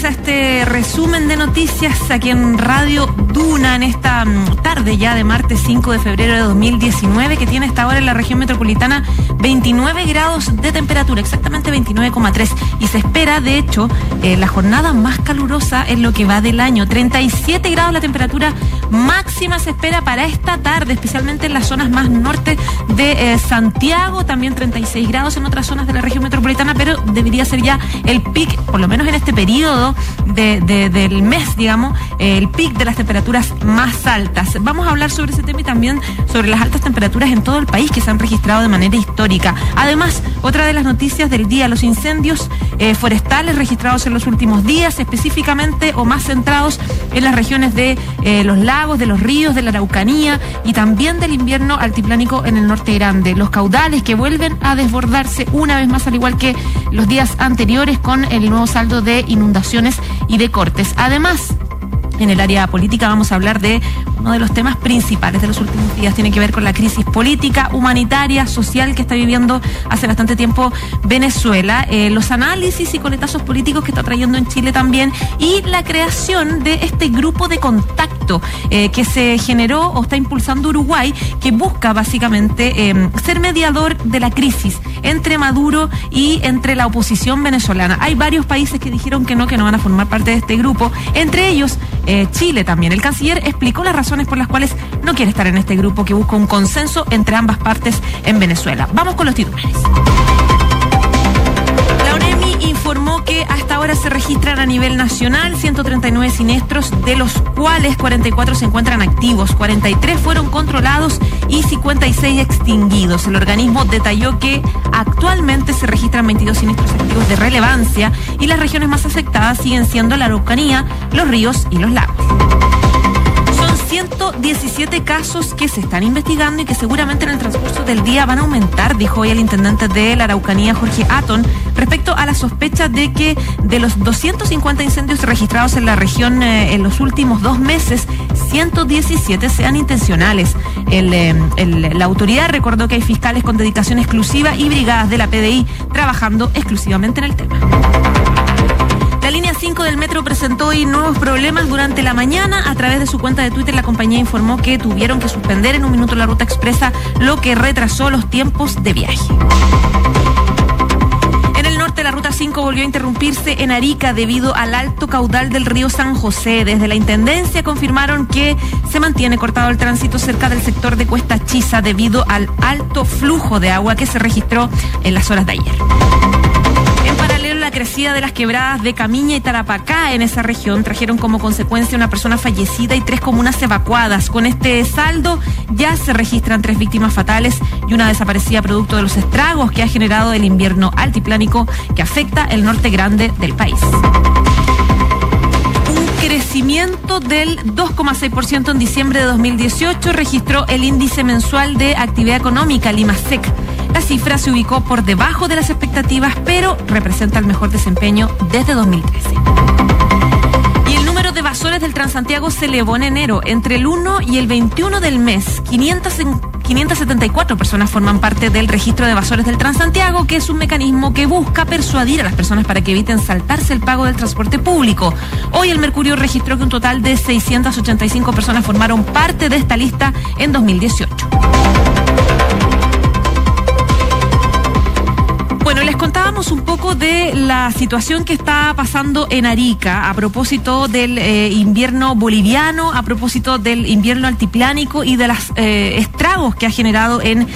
bienvenidos a este resumen de noticias aquí en Radio Duna en esta mm, tarde ya de martes 5 de febrero de 2019 que tiene esta hora en la región metropolitana 29 grados de temperatura, exactamente 29,3 y se espera de hecho eh, la jornada más calurosa en lo que va del año, 37 grados la temperatura máxima se espera para esta tarde, especialmente en las zonas más norte de eh, Santiago, también 36 grados en otras zonas de la región metropolitana, pero debería ser ya el pic, por lo menos en este periodo del mes, digamos, el pic de las temperaturas más altas. Vamos a hablar sobre ese tema y también sobre las altas temperaturas en todo el país que se han registrado de manera histórica. Además, otra de las noticias del día, los incendios eh, forestales registrados en los últimos días, específicamente o más centrados en las regiones de eh, los lagos, de los ríos, de la Araucanía y también del invierno altiplánico en el norte grande. Los caudales que vuelven a desbordarse una vez más, al igual que los días anteriores, con el nuevo saldo de inundaciones y de cortes. Además, en el área política vamos a hablar de uno de los temas principales de los últimos días. Tiene que ver con la crisis política, humanitaria, social que está viviendo hace bastante tiempo Venezuela, eh, los análisis y coletazos políticos que está trayendo en Chile también y la creación de este grupo de contacto eh, que se generó o está impulsando Uruguay, que busca básicamente eh, ser mediador de la crisis entre Maduro y entre la oposición venezolana. Hay varios países que dijeron que no, que no van a formar parte de este grupo, entre ellos eh, Chile también. El canciller explicó las razones por las cuales no quiere estar en este grupo que busca un consenso entre ambas partes en Venezuela. Vamos con los titulares informó que hasta ahora se registran a nivel nacional 139 siniestros, de los cuales 44 se encuentran activos, 43 fueron controlados y 56 extinguidos. El organismo detalló que actualmente se registran 22 siniestros activos de relevancia y las regiones más afectadas siguen siendo la Araucanía, los ríos y los lagos. 117 casos que se están investigando y que seguramente en el transcurso del día van a aumentar, dijo hoy el intendente de la Araucanía, Jorge Aton, respecto a la sospecha de que de los 250 incendios registrados en la región eh, en los últimos dos meses, 117 sean intencionales. Eh, la autoridad recordó que hay fiscales con dedicación exclusiva y brigadas de la PDI trabajando exclusivamente en el tema. La línea 5 del metro presentó hoy nuevos problemas durante la mañana. A través de su cuenta de Twitter, la compañía informó que tuvieron que suspender en un minuto la ruta expresa, lo que retrasó los tiempos de viaje. En el norte, la ruta 5 volvió a interrumpirse en Arica debido al alto caudal del río San José. Desde la intendencia confirmaron que se mantiene cortado el tránsito cerca del sector de Cuesta Chiza debido al alto flujo de agua que se registró en las horas de ayer la crecida de las quebradas de Camiña y Tarapacá en esa región. Trajeron como consecuencia una persona fallecida y tres comunas evacuadas. Con este saldo ya se registran tres víctimas fatales y una desaparecida producto de los estragos que ha generado el invierno altiplánico que afecta el norte grande del país. Un crecimiento del 2,6% en diciembre de 2018 registró el índice mensual de actividad económica, LIMASEC la cifra se ubicó por debajo de las expectativas, pero representa el mejor desempeño desde 2013. Y el número de evasores del Transantiago se elevó en enero. Entre el 1 y el 21 del mes, 574 personas forman parte del registro de evasores del Transantiago, que es un mecanismo que busca persuadir a las personas para que eviten saltarse el pago del transporte público. Hoy el Mercurio registró que un total de 685 personas formaron parte de esta lista en 2018. Poco de la situación que está pasando en Arica a propósito del eh, invierno boliviano, a propósito del invierno altiplánico y de los eh, estragos que ha generado en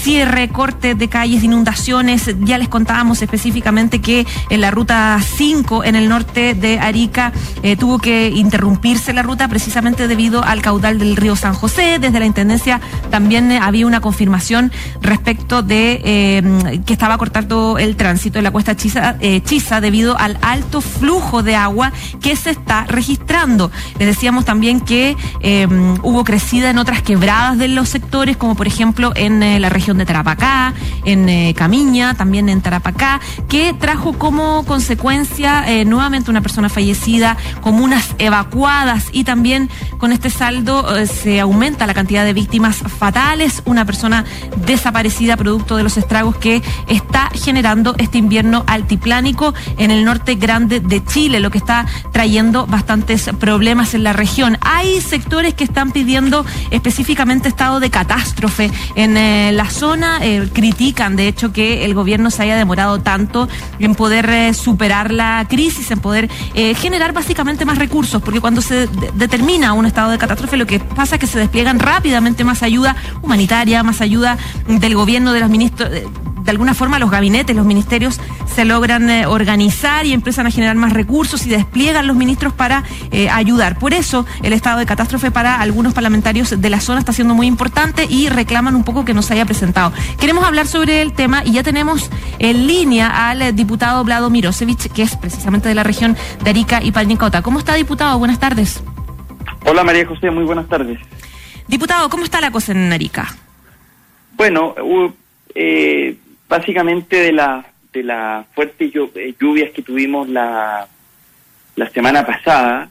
cierre, corte de calles, inundaciones. Ya les contábamos específicamente que en la ruta 5 en el norte de Arica eh, tuvo que interrumpirse la ruta precisamente debido al caudal del río San José. Desde la Intendencia también había una confirmación respecto de eh, que estaba cortando el tránsito en la cuesta Chiza, eh, debido al alto flujo de agua que se está registrando. Les decíamos también que hubo crecida en otras quebradas de los sectores, como por ejemplo en la región de Tarapacá, en eh, Camiña, también en Tarapacá, que trajo como consecuencia eh, nuevamente una persona fallecida, comunas evacuadas y también con este saldo eh, se aumenta la cantidad de víctimas fatales, una persona desaparecida producto de los estragos que está generando este invierno altiplánico en el norte grande de Chile, lo que está trayendo bastantes problemas en la región. Hay sectores que están pidiendo específicamente estado de catástrofe en eh, la eh, critican de hecho que el gobierno se haya demorado tanto en poder eh, superar la crisis, en poder generar básicamente más recursos, porque cuando se determina un estado de catástrofe lo que pasa es que se despliegan rápidamente más ayuda humanitaria, más ayuda del gobierno, de los ministros de alguna forma los gabinetes, los ministerios se logran eh, organizar y empiezan a generar más recursos y despliegan los ministros para eh, ayudar. Por eso el estado de catástrofe para algunos parlamentarios de la zona está siendo muy importante y reclaman un poco que nos haya presentado. Queremos hablar sobre el tema y ya tenemos en línea al diputado Vlado Mirosevich, que es precisamente de la región de Arica y Palnicota. ¿Cómo está, diputado? Buenas tardes. Hola, María José, muy buenas tardes. Diputado, ¿cómo está la cosa en Arica? Bueno, eh, básicamente de la de las fuertes eh, lluvias que tuvimos la, la semana pasada,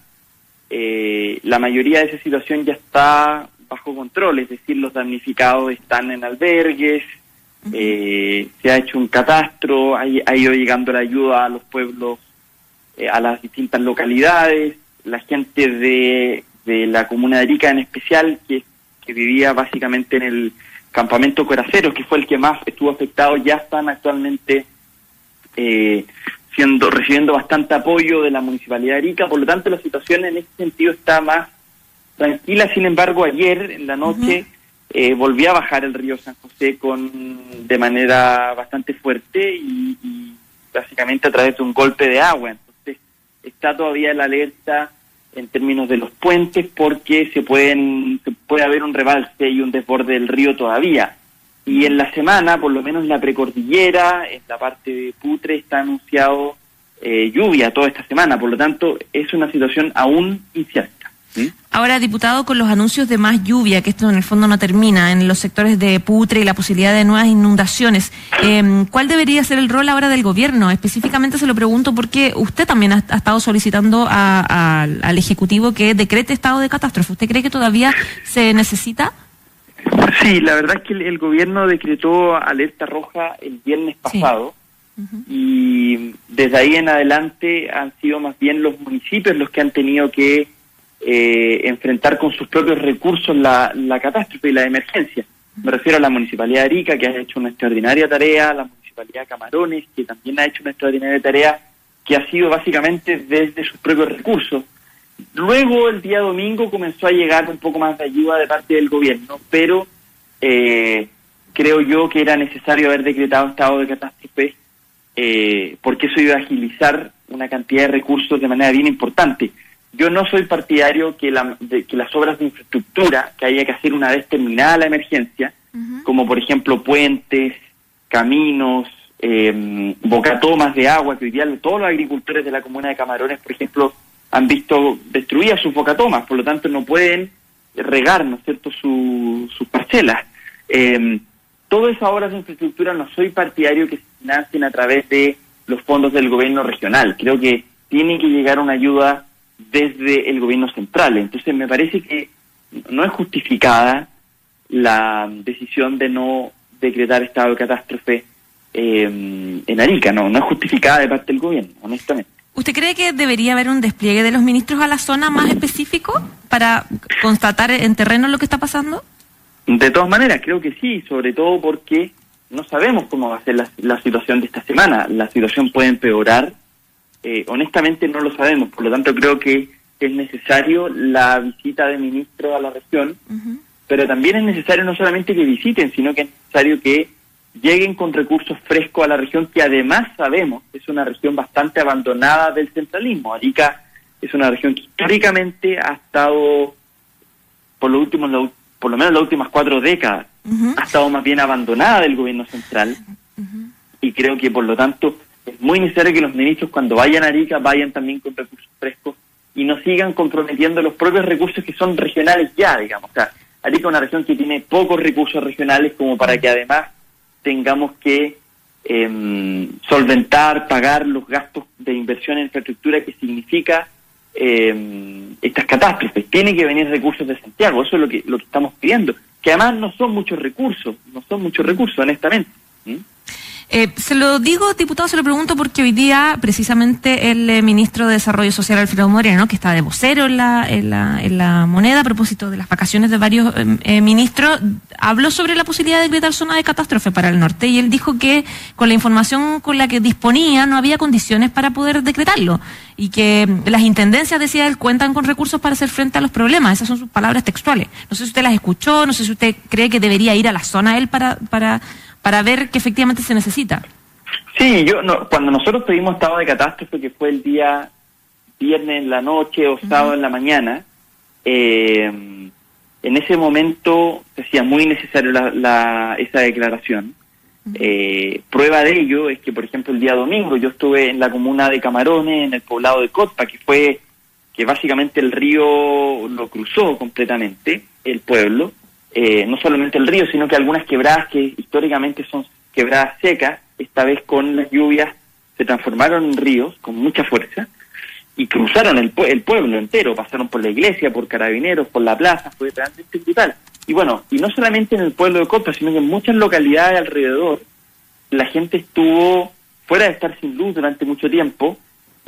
eh, la mayoría de esa situación ya está bajo control, es decir, los damnificados están en albergues, eh, se ha hecho un catastro, ha, ido llegando la ayuda a los pueblos, a las distintas localidades, la gente de, de la comuna de Arica en especial, que, que vivía básicamente en el campamento Coraceros, que fue el que más estuvo afectado, ya están actualmente eh, siendo recibiendo bastante apoyo de la municipalidad de Arica, por lo tanto la situación en ese sentido está más tranquila. Sin embargo, ayer en la noche eh, volvió a bajar el río San José con de manera bastante fuerte y, y básicamente a través de un golpe de agua. Entonces está todavía la alerta en términos de los puentes porque se pueden se puede haber un rebalse y un desborde del río todavía. Y en la semana, por lo menos en la precordillera, en la parte de Putre, está anunciado eh, lluvia toda esta semana. Por lo tanto, es una situación aún incierta. Ahora, diputado, con los anuncios de más lluvia, que esto en el fondo no termina, en los sectores de Putre y la posibilidad de nuevas inundaciones, em, ¿cuál debería ser el rol ahora del gobierno? Específicamente se lo pregunto porque usted también ha, estado solicitando al Ejecutivo que decrete estado de catástrofe. ¿Usted cree que todavía se necesita? Sí, la verdad es que el, gobierno decretó alerta roja el viernes pasado. Y desde ahí en adelante han sido más bien los municipios los que han tenido que eh, enfrentar con sus propios recursos la, la catástrofe y la emergencia. Me refiero a la Municipalidad de Arica, que ha hecho una extraordinaria tarea, la Municipalidad de Camarones, que también ha hecho una extraordinaria tarea, que ha sido básicamente desde sus propios recursos. Luego, el día domingo, comenzó a llegar un poco más de ayuda de parte del gobierno, pero eh, creo yo que era necesario haber decretado estado de catástrofe, eh, porque eso iba a agilizar una cantidad de recursos de manera bien importante. Yo no soy partidario que, la, de, que las obras de infraestructura, que haya que hacer una vez terminada la emergencia, como por ejemplo puentes, caminos, eh, bocatomas de agua, que hoy día todos los agricultores de la comuna de Camarones, por ejemplo, han visto destruidas sus bocatomas, por lo tanto no pueden regar, ¿no es cierto?, sus parcelas. Eh, todas esas obras de infraestructura no soy partidario que se financien a través de los fondos del gobierno regional. Creo que tiene que llegar una ayuda desde el gobierno central. Entonces me parece que no es justificada la decisión de no decretar estado de catástrofe eh, en Arica, no, no es justificada de parte del gobierno, honestamente. ¿Usted cree que debería haber un despliegue de los ministros a la zona más específico para constatar en terreno lo que está pasando? De todas maneras, creo que sí, sobre todo porque no sabemos cómo va a ser la, la situación de esta semana. La situación puede empeorar eh, honestamente no lo sabemos, por lo tanto creo que es necesario la visita de ministros a la región, pero también es necesario no solamente que visiten, sino que es necesario que lleguen con recursos frescos a la región, que además sabemos es una región bastante abandonada del centralismo. Arica es una región que históricamente ha estado, por lo, último, por lo menos las últimas cuatro décadas, ha estado más bien abandonada del gobierno central, y creo que por lo tanto es muy necesario que los ministros cuando vayan a Arica vayan también con recursos frescos y no sigan comprometiendo los propios recursos que son regionales ya, digamos. O sea, Arica es una región que tiene pocos recursos regionales como para que además tengamos que em, solventar, pagar los gastos de inversión en infraestructura que significa em, estas catástrofes. Tiene que venir recursos de Santiago, eso es lo que, lo que estamos pidiendo, que además no son muchos recursos, no son muchos recursos, honestamente. Eh, se lo digo, diputado, se lo pregunto porque hoy día precisamente el eh, ministro de Desarrollo Social, Alfredo Moreno, que está de vocero en la, en la, en la moneda a propósito de las vacaciones de varios eh, ministros, habló sobre la posibilidad de decretar zona de catástrofe para el norte y él dijo que con la información con la que disponía no había condiciones para poder decretarlo y que las intendencias, decía él, cuentan con recursos para hacer frente a los problemas. Esas son sus palabras textuales. No sé si usted las escuchó, no sé si usted cree que debería ir a la zona él para, para para ver que efectivamente se necesita. Sí, yo no, cuando nosotros pedimos estado de catástrofe, que fue el día viernes en la noche o sábado en la mañana, eh, en ese momento se hacía muy necesario la, esa declaración. Eh, prueba de ello es que, por ejemplo, el día domingo yo estuve en la comuna de Camarones, en el poblado de Cotpa, que fue que básicamente el río lo cruzó completamente, el pueblo, eh, no solamente el río, sino que algunas quebradas que históricamente son quebradas secas, esta vez con las lluvias se transformaron en ríos con mucha fuerza y cruzaron el, el pueblo entero, pasaron por la iglesia, por carabineros, por la plaza, fue realmente brutal. Y bueno, y no solamente en el pueblo de Copa, sino que en muchas localidades alrededor, la gente estuvo fuera de estar sin luz durante mucho tiempo,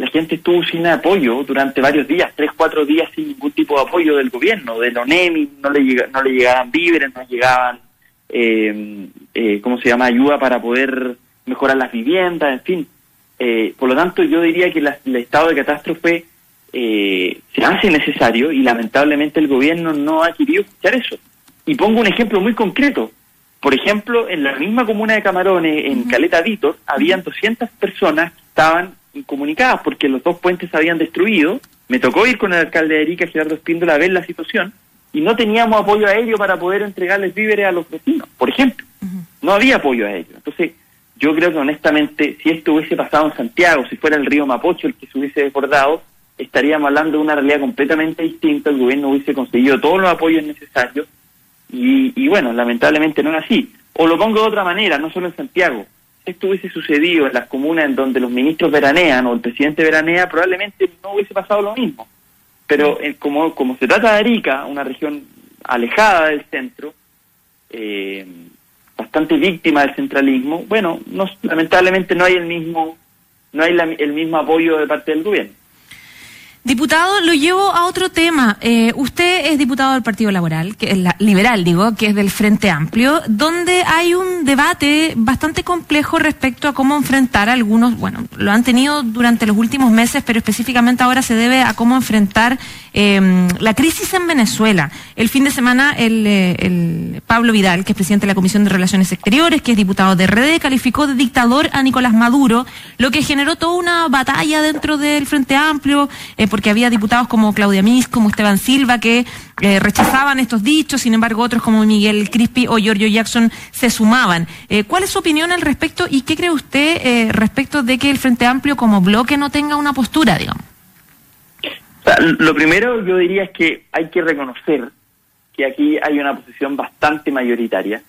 la gente estuvo sin apoyo durante varios días, tres, cuatro días sin ningún tipo de apoyo del gobierno, del ONEMI, no le, llega, no le llegaban víveres, no llegaban, eh, eh, ¿cómo se llama?, ayuda para poder mejorar las viviendas, en fin. Eh, por lo tanto, yo diría que el estado de catástrofe eh, se hace necesario y lamentablemente el gobierno no ha querido escuchar eso. Y pongo un ejemplo muy concreto. Por ejemplo, en la misma comuna de Camarones, en Caleta Vitos, habían 200 personas que estaban incomunicadas porque los dos puentes se habían destruido. Me tocó ir con el alcalde de Erika, Gerardo Espíndola, a ver la situación y no teníamos apoyo aéreo para poder entregarles víveres a los vecinos, por ejemplo. No había apoyo aéreo. Entonces, yo creo que honestamente, si esto hubiese pasado en Santiago, si fuera el río Mapocho el que se hubiese desbordado, estaríamos hablando de una realidad completamente distinta, el gobierno hubiese conseguido todos los apoyos necesarios y, y bueno, lamentablemente no es así. O lo pongo de otra manera, no solo en Santiago, esto hubiese sucedido en las comunas en donde los ministros veranean o el presidente veranea, probablemente no hubiese pasado lo mismo. Pero eh, como, como se trata de Arica, una región alejada del centro, eh, bastante víctima del centralismo, bueno, no, lamentablemente no hay el mismo no hay el mismo apoyo de parte del gobierno. Diputado, lo llevo a otro tema. Eh, usted es diputado del Partido Laboral, que es la, liberal, digo, que es del Frente Amplio, donde hay un debate bastante complejo respecto a cómo enfrentar algunos, bueno, lo han tenido durante los últimos meses, pero específicamente ahora se debe a cómo enfrentar eh, la crisis en Venezuela. El fin de semana, el, eh, el, Pablo Vidal, que es presidente de la Comisión de Relaciones Exteriores, que es diputado de RD, calificó de dictador a Nicolás Maduro, lo que generó toda una batalla dentro del Frente Amplio. Eh, porque había diputados como Claudia Mis, como Esteban Silva, que eh, rechazaban estos dichos, sin embargo otros como Miguel Crispi o Giorgio Jackson se sumaban. Eh, ¿Cuál es su opinión al respecto y qué cree usted eh, respecto de que el Frente Amplio como bloque no tenga una postura, digamos? lo primero yo diría es que hay que reconocer que aquí hay una posición bastante mayoritaria.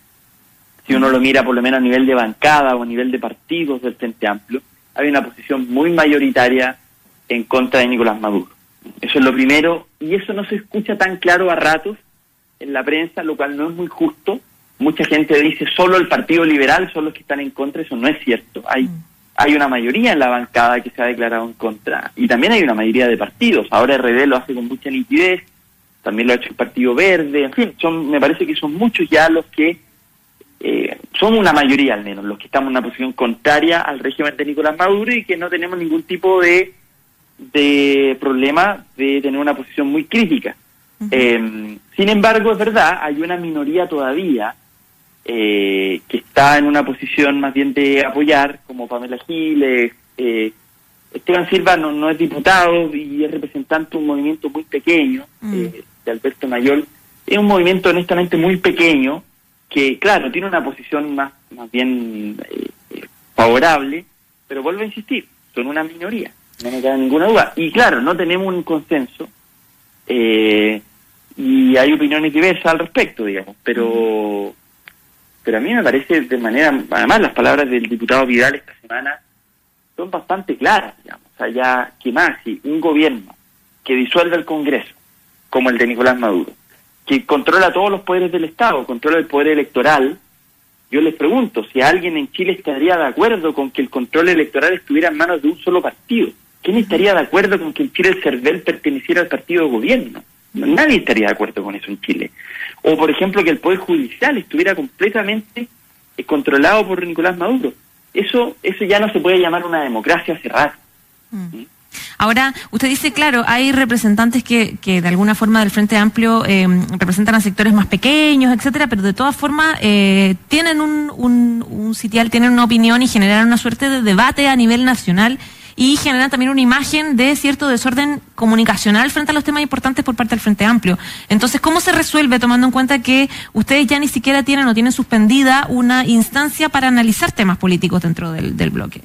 Si uno lo mira por lo menos a nivel de bancada o a nivel de partidos del Frente Amplio, hay una posición muy mayoritaria en contra de Nicolás Maduro. Eso es lo primero, y eso no se escucha tan claro a ratos en la prensa, lo cual no es muy justo. Mucha gente dice solo el Partido Liberal son los que están en contra, eso no es cierto. Hay, mm. hay una mayoría en la bancada que se ha declarado en contra, y también hay una mayoría de partidos. Ahora RD lo hace con mucha nitidez, también lo ha hecho el Partido Verde, en fin, son, me parece que son muchos ya los que eh, son una mayoría al menos, los que estamos en una posición contraria al régimen de Nicolás Maduro y que no tenemos ningún tipo de de problema de tener una posición muy crítica. Em, sin embargo, es verdad, hay una minoría todavía eh, que está en una posición más bien de apoyar, como Pamela Giles. Eh, Esteban Silva no, no es diputado y es representante de un movimiento muy pequeño, mm. eh, de Alberto Mayor. Es un movimiento honestamente muy pequeño que, claro, tiene una posición más, más bien favorable, pero vuelvo a insistir, son una minoría no me queda ninguna duda. Y claro, no tenemos un consenso. Eh, y hay opiniones diversas al respecto, digamos, pero pero a mí me parece de manera, además las palabras del diputado Vidal esta semana son bastante claras, digamos, o sea, ya que más, si un gobierno que disuelve el Congreso, como el de Nicolás Maduro, que controla todos los poderes del Estado, controla el poder electoral, yo les pregunto si alguien en Chile estaría de acuerdo con que el control electoral estuviera en manos de un solo partido. ¿Quién estaría de acuerdo con que en Chile el CERVEL perteneciera al partido de gobierno? Nadie estaría de acuerdo con eso en Chile. O, por ejemplo, que el Poder Judicial estuviera completamente eh, controlado por Nicolás Maduro. Eso, eso ya no se puede llamar una democracia cerrada. Mm. ¿Mm? Ahora, usted dice, claro, hay representantes que, que de alguna forma del Frente Amplio eh, representan a sectores más pequeños, etcétera, pero de todas formas eh, tienen un, un, un sitial, tienen una opinión y generan una suerte de debate a nivel nacional y generan también una imagen de cierto desorden comunicacional frente a los temas importantes por parte del Frente Amplio. Entonces, ¿cómo se resuelve tomando en cuenta que ustedes ya ni siquiera tienen o tienen suspendida una instancia para analizar temas políticos dentro del, del bloque?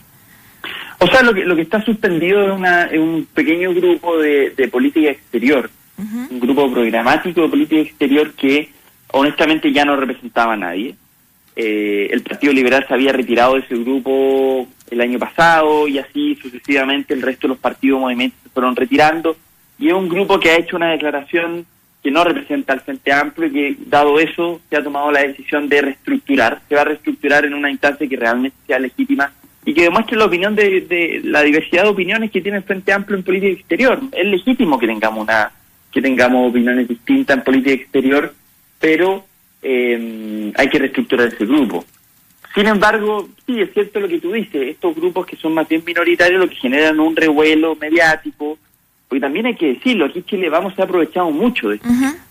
O sea, lo que, lo que está suspendido es, una, un pequeño grupo de, de política exterior, un grupo programático de política exterior que honestamente ya no representaba a nadie. Eh, el Partido Liberal se había retirado de ese grupo el año pasado y así sucesivamente el resto de los partidos movimientos se fueron retirando y es un grupo que ha hecho una declaración que no representa al Frente Amplio y que dado eso se ha tomado la decisión de reestructurar, se va a reestructurar en una instancia que realmente sea legítima y que demuestre la opinión de, la diversidad de opiniones que tiene el Frente Amplio en política exterior. Es legítimo que tengamos una que tengamos opiniones distintas en política exterior, pero eh, hay que reestructurar ese grupo. Sin embargo, sí, es cierto lo que tú dices, estos grupos que son más bien minoritarios lo que generan un revuelo mediático, porque también hay que decirlo, aquí Chile vamos se ha aprovechado mucho de,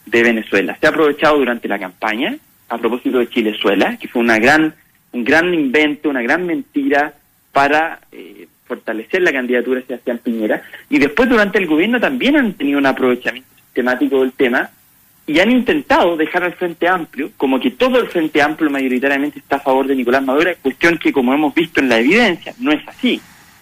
de Venezuela, se ha aprovechado durante la campaña, a propósito de Chilezuela, que fue una gran, un gran invento, una gran mentira para eh, fortalecer la candidatura de Sebastián Piñera, y después durante el gobierno también han tenido un aprovechamiento sistemático del tema, y han intentado dejar al Frente Amplio, como que todo el Frente Amplio mayoritariamente está a favor de Nicolás Maduro, cuestión que como hemos visto en la evidencia, no es así.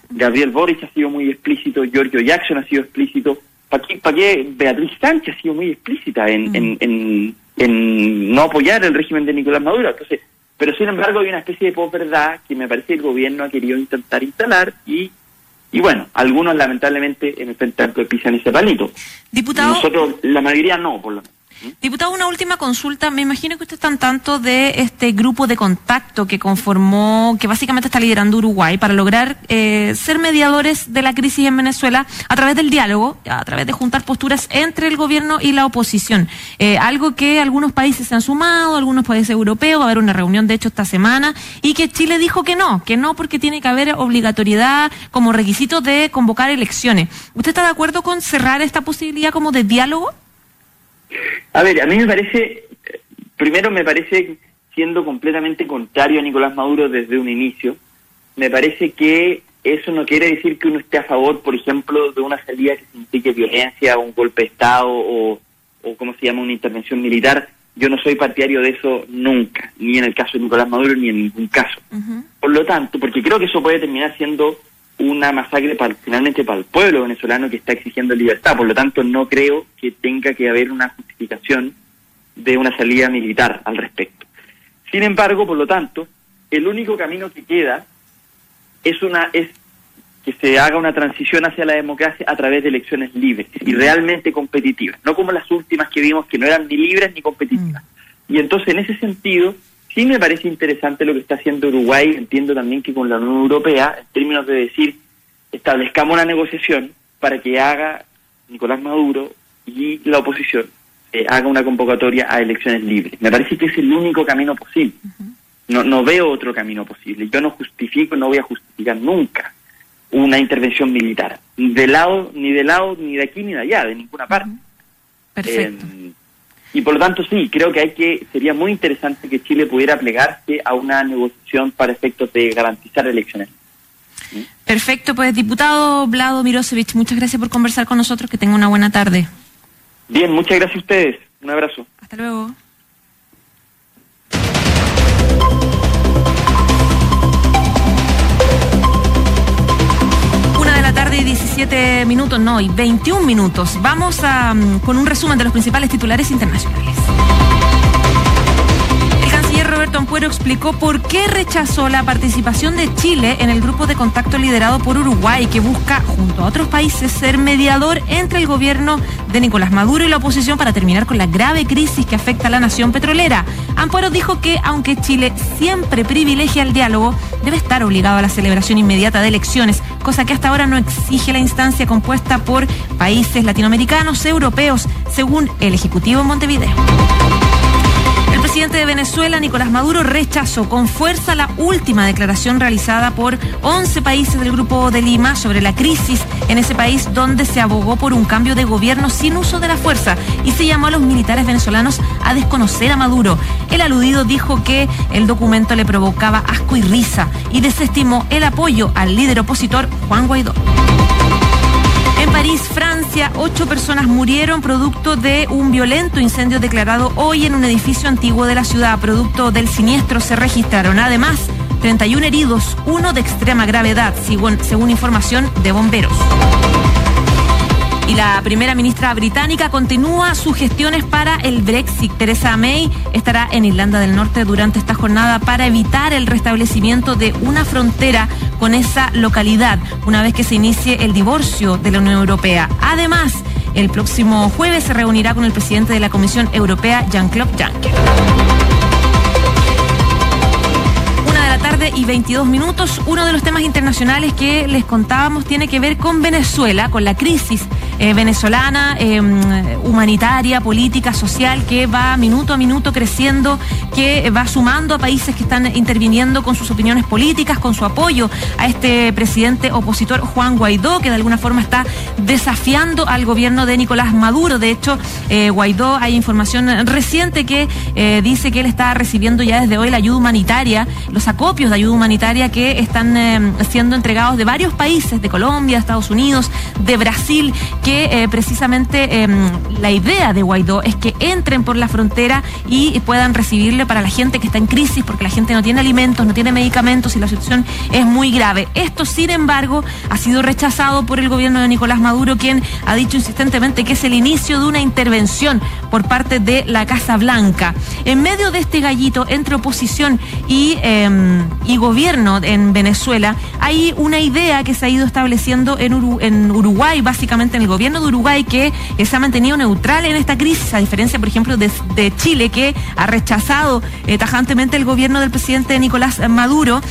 Gabriel Boric ha sido muy explícito, Giorgio Jackson ha sido explícito, ¿para qué, para qué Beatriz Sánchez ha sido muy explícita en, mm. en, en, en, no apoyar el régimen de Nicolás Maduro? Entonces, pero sin embargo hay una especie de posverdad que me parece que el gobierno ha querido intentar instalar y y bueno, algunos lamentablemente en el Frente Amplio pisan ese palito. Diputado. Nosotros, la mayoría no, por lo menos. Diputado, una última consulta. Me imagino que usted está tanto de este grupo de contacto que conformó, que básicamente está liderando Uruguay para lograr eh, ser mediadores de la crisis en Venezuela a través del diálogo, a través de juntar posturas entre el gobierno y la oposición. Eh, algo que algunos países se han sumado, algunos países europeos, va a haber una reunión de hecho esta semana, y que Chile dijo que no, que no porque tiene que haber obligatoriedad como requisito de convocar elecciones. ¿Usted está de acuerdo con cerrar esta posibilidad como de diálogo? A ver, a mí me parece, primero me parece, siendo completamente contrario a Nicolás Maduro desde un inicio, me parece que eso no quiere decir que uno esté a favor, por ejemplo, de una salida que signifique violencia, un golpe de Estado o, o ¿cómo se llama?, una intervención militar. Yo no soy partidario de eso nunca, ni en el caso de Nicolás Maduro, ni en ningún caso. Por lo tanto, porque creo que eso puede terminar siendo una masacre para, finalmente para el pueblo venezolano que está exigiendo libertad. Por lo tanto, no creo que tenga que haber una justificación de una salida militar al respecto. Sin embargo, por lo tanto, el único camino que queda es una es que se haga una transición hacia la democracia a través de elecciones libres y realmente competitivas, no como las últimas que vimos que no eran ni libres ni competitivas. Mm. Y entonces, en ese sentido, Sí me parece interesante lo que está haciendo Uruguay, entiendo también que con la Unión Europea, en términos de decir, establezcamos una negociación para que haga Nicolás Maduro y la oposición eh, haga una convocatoria a elecciones libres. Me parece que es el único camino posible. No, no veo otro camino posible. Yo no justifico, no voy a justificar nunca una intervención militar, de lado, ni de lado, ni de aquí, ni de allá, de ninguna parte. Perfecto. Eh, y por lo tanto, sí, creo que hay que sería muy interesante que Chile pudiera plegarse a una negociación para efectos de garantizar elecciones. Perfecto, pues diputado Vlado Mirosevich, muchas gracias por conversar con nosotros, que tenga una buena tarde. Bien, muchas gracias a ustedes. Un abrazo. Hasta luego. Una de la tarde y 17 17 minutos, no, y 21 minutos. Vamos a, mm, con un resumen de los principales titulares internacionales. Roberto Ampuero explicó por qué rechazó la participación de Chile en el grupo de contacto liderado por Uruguay, que busca, junto a otros países, ser mediador entre el gobierno de Nicolás Maduro y la oposición para terminar con la grave crisis que afecta a la nación petrolera. Ampuero dijo que, aunque Chile siempre privilegia el diálogo, debe estar obligado a la celebración inmediata de elecciones, cosa que hasta ahora no exige la instancia compuesta por países latinoamericanos, europeos, según el Ejecutivo en Montevideo presidente de Venezuela, Nicolás Maduro, rechazó con fuerza la última declaración realizada por 11 países del Grupo de Lima sobre la crisis en ese país donde se abogó por un cambio de gobierno sin uso de la fuerza y se llamó a los militares venezolanos a desconocer a Maduro. El aludido dijo que el documento le provocaba asco y risa y desestimó el apoyo al líder opositor Juan Guaidó. París, Francia, ocho personas murieron producto de un violento incendio declarado hoy en un edificio antiguo de la ciudad. Producto del siniestro se registraron además 31 heridos, uno de extrema gravedad, según, información de bomberos. Y la primera ministra británica continúa sus gestiones para el Brexit. Teresa May estará en Irlanda del Norte durante esta jornada para evitar el restablecimiento de una frontera con esa localidad una vez que se inicie el divorcio de la Unión Europea. Además, el próximo jueves se reunirá con el presidente de la Comisión Europea, Jean-Claude Juncker tarde y 22 minutos. Uno de los temas internacionales que les contábamos tiene que ver con Venezuela, con la crisis eh, venezolana, em, humanitaria, política, social, que va minuto a minuto creciendo, que va sumando a países que están interviniendo con sus opiniones políticas, con su apoyo a este presidente opositor Juan Guaidó, que de alguna forma está desafiando al gobierno de Nicolás Maduro. De hecho, eh, Guaidó, hay información reciente que eh, dice que él está recibiendo ya desde hoy la ayuda humanitaria, los acopios de ayuda humanitaria que están em, siendo entregados de varios países, de Colombia, Estados Unidos, de Brasil, que eh, precisamente em, la idea de Guaidó es que entren por la frontera y puedan recibirle para la gente que está en crisis, porque la gente no tiene alimentos, no tiene medicamentos y la situación es muy grave. Esto, sin embargo, ha sido rechazado por el gobierno de Nicolás Maduro, quien ha dicho insistentemente que es el inicio de una intervención por parte de la Casa Blanca. En medio de este gallito entre oposición y, em, y gobierno en Venezuela, hay una idea que se ha ido estableciendo en, en Uruguay, básicamente en el gobierno de Uruguay que se ha mantenido neutral en esta crisis, a diferencia, por ejemplo, de, Chile, que ha rechazado eh, tajantemente el gobierno del presidente Nicolás Maduro.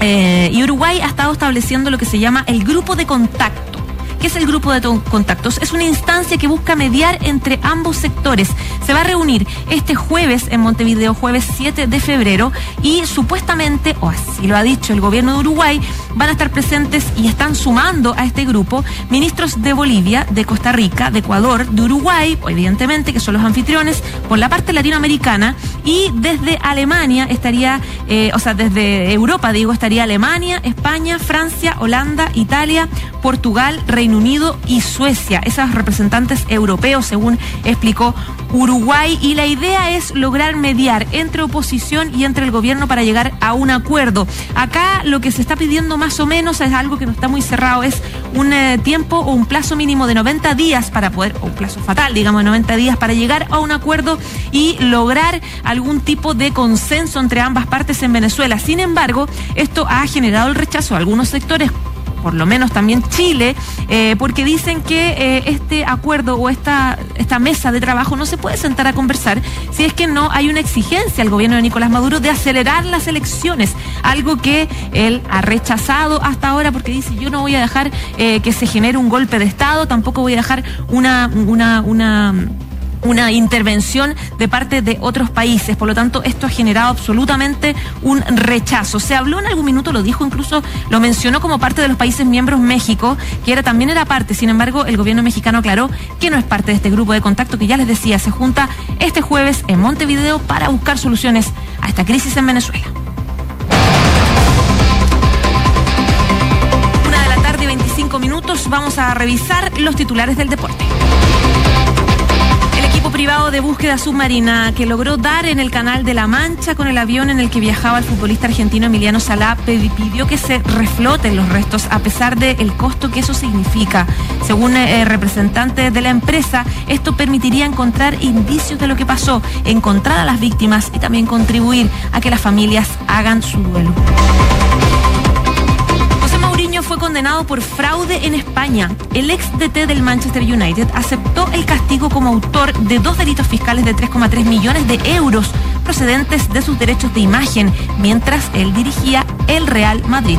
Eh, y Uruguay ha estado estableciendo lo que se llama el grupo de contacto ¿Qué es el grupo de contactos? Es una instancia que busca mediar entre ambos sectores. Se va a reunir este jueves en Montevideo, jueves 7 de febrero, y supuestamente, o así lo ha dicho el gobierno de Uruguay, van a estar presentes y están sumando a este grupo ministros de Bolivia, de Costa Rica, de Ecuador, de Uruguay, evidentemente que son los anfitriones, por la parte latinoamericana, y desde Alemania estaría, eh, o sea, desde Europa, digo, estaría Alemania, España, Francia, Holanda, Italia, Portugal, Reino Unido y Suecia, esos representantes europeos, según explicó Uruguay, y la idea es lograr mediar entre oposición y entre el gobierno para llegar a un acuerdo. Acá lo que se está pidiendo más o menos es algo que no está muy cerrado, es un eh, tiempo o un plazo mínimo de 90 días para poder, o un plazo fatal, digamos, de 90 días para llegar a un acuerdo y lograr algún tipo de consenso entre ambas partes en Venezuela. Sin embargo, esto ha generado el rechazo de algunos sectores por lo menos también Chile, eh, porque dicen que eh, este acuerdo o esta, esta mesa de trabajo no se puede sentar a conversar si es que no hay una exigencia al gobierno de Nicolás Maduro de acelerar las elecciones, algo que él ha rechazado hasta ahora porque dice yo no voy a dejar eh, que se genere un golpe de Estado, tampoco voy a dejar una, una, una una intervención de parte de otros países. Por lo tanto, esto ha generado absolutamente un rechazo. Se habló en algún minuto, lo dijo incluso, lo mencionó como parte de los países miembros México, que era también era parte. Sin embargo, el gobierno mexicano aclaró que no es parte de este grupo de contacto que ya les decía, se junta este jueves en Montevideo para buscar soluciones a esta crisis en Venezuela. Una de la tarde, 25 minutos, vamos a revisar los titulares del deporte privado de búsqueda submarina que logró dar en el canal de La Mancha con el avión en el que viajaba el futbolista argentino Emiliano Salá pidió que se refloten los restos a pesar del costo que eso significa. Según eh, representantes de la empresa, esto permitiría encontrar indicios de lo que pasó, encontrar a las víctimas y también contribuir a que las familias hagan su duelo fue condenado por fraude en España. El ex DT del Manchester United aceptó el castigo como autor de dos delitos fiscales de 3,3 millones de euros procedentes de sus derechos de imagen, mientras él dirigía el Real Madrid.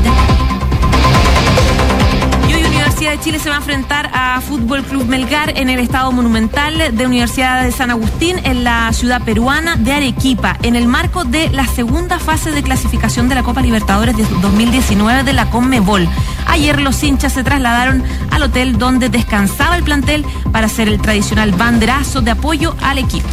Universidad de Chile se va a enfrentar a Fútbol Club Melgar en el Estado Monumental de Universidad de San Agustín en la ciudad peruana de Arequipa, en el marco de la segunda fase de clasificación de la Copa Libertadores de 2019 de la Conmebol. Ayer los hinchas se trasladaron al hotel donde descansaba el plantel para hacer el tradicional banderazo de apoyo al equipo.